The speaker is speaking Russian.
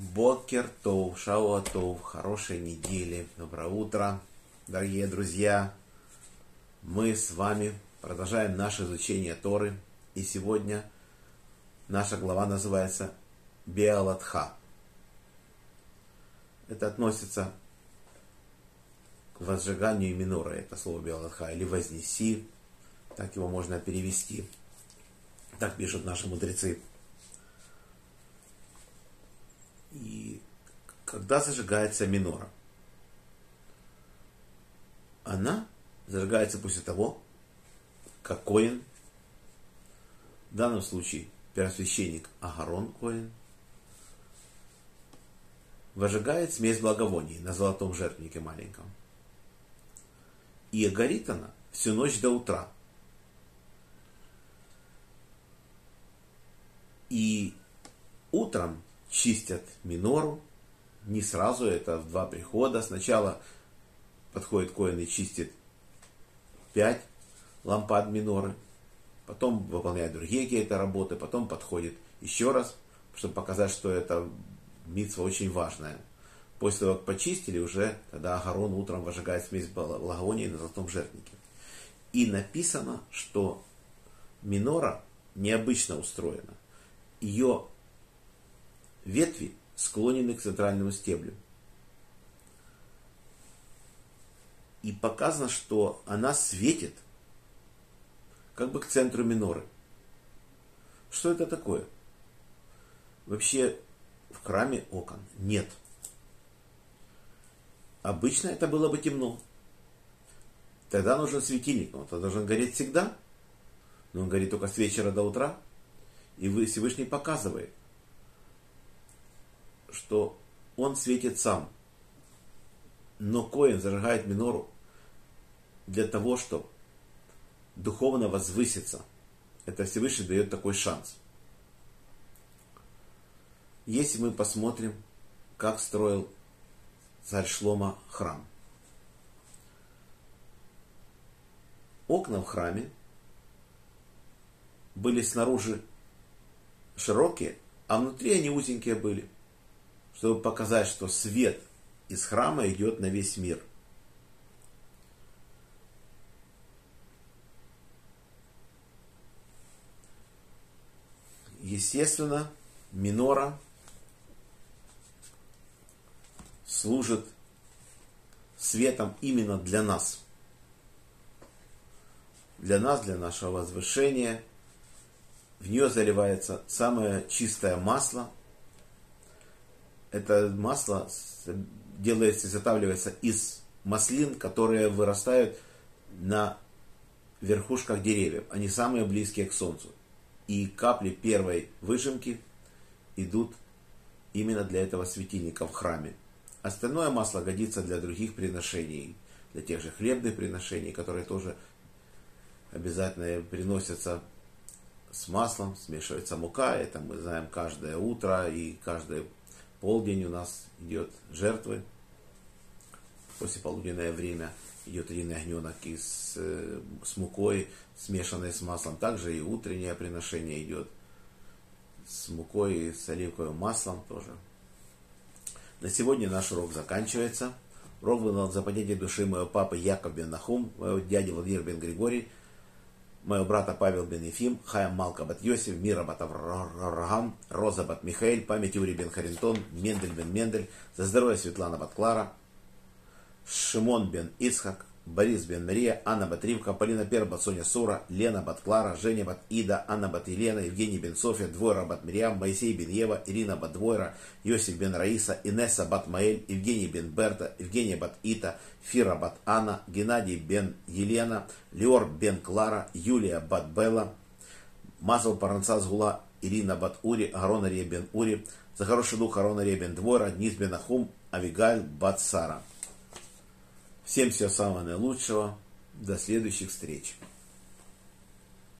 Бокер Тов, Шауа Тов, хорошей недели, доброе утро, дорогие друзья. Мы с вами продолжаем наше изучение Торы, и сегодня наша глава называется Беалатха. Это относится к возжиганию минора, это слово Беалатха, или вознеси, так его можно перевести. Так пишут наши мудрецы. И когда зажигается минора? Она зажигается после того, как Коин, в данном случае первосвященник Агарон Коин, выжигает смесь благовоний на золотом жертвеннике маленьком. И горит она всю ночь до утра. И утром чистят минору. Не сразу, это в два прихода. Сначала подходит коин и чистит пять лампад миноры. Потом выполняет другие какие-то работы. Потом подходит еще раз, чтобы показать, что это митва очень важная. После того, как почистили, уже тогда Агарон утром выжигает смесь благовоний на золотом жертвеннике. И написано, что минора необычно устроена. Ее Ветви склонены к центральному стеблю. И показано, что она светит как бы к центру миноры. Что это такое? Вообще в храме окон нет. Обычно это было бы темно. Тогда нужен светильник, но он должен гореть всегда. Но он горит только с вечера до утра. И Всевышний показывает, что он светит сам. Но Коин зажигает минору для того, чтобы духовно возвыситься. Это Всевышний дает такой шанс. Если мы посмотрим, как строил царь Шлома храм. Окна в храме были снаружи широкие, а внутри они узенькие были – чтобы показать, что свет из храма идет на весь мир. Естественно, минора служит светом именно для нас. Для нас, для нашего возвышения. В нее заливается самое чистое масло – это масло делается, изготавливается из маслин, которые вырастают на верхушках деревьев. Они самые близкие к солнцу. И капли первой выжимки идут именно для этого светильника в храме. Остальное масло годится для других приношений, для тех же хлебных приношений, которые тоже обязательно приносятся с маслом, смешивается мука, это мы знаем каждое утро и каждое полдень у нас идет жертвы. После полуденное время идет один огненок из, э, с мукой, смешанной с маслом. Также и утреннее приношение идет с мукой и с оливковым маслом тоже. На сегодня наш урок заканчивается. Урок был за поднятие души моего папы Яков бен Нахум, моего дяди Владимир бен Григорий, моего брата Павел бен Ефим, Хаям Малка бат Йосиф, Мира бат Авраам, Роза бат Михаил, память Юрий бен Харинтон, Мендель бен Мендель, за здоровье Светлана бат Клара, Шимон бен Ицхак, Борис Бен Мария, Анна Батривка, Полина Перба, Соня Сура, Лена Бат Клара, Женя Бат Ида, Анна Бат Елена, Евгений Бен София, Двойра Бат Мириам, Моисей Бен Ева, Ирина Бат Двойра, Йосиф Бен Раиса, Инесса Бат Маэль, Евгений Бен Берта, Евгения Бат Ита, Фира Бат Анна, Геннадий Бен Елена, Леор Бен Клара, Юлия Бат Белла, Мазал Паранца Згула, Ирина Бат Ури, Гарон Ария Бен Ури, за дух Гарон Ария Бен Двойра, Низ Бен Ахум, Авигаль Бат Сара. Всем всего самого наилучшего. До следующих встреч.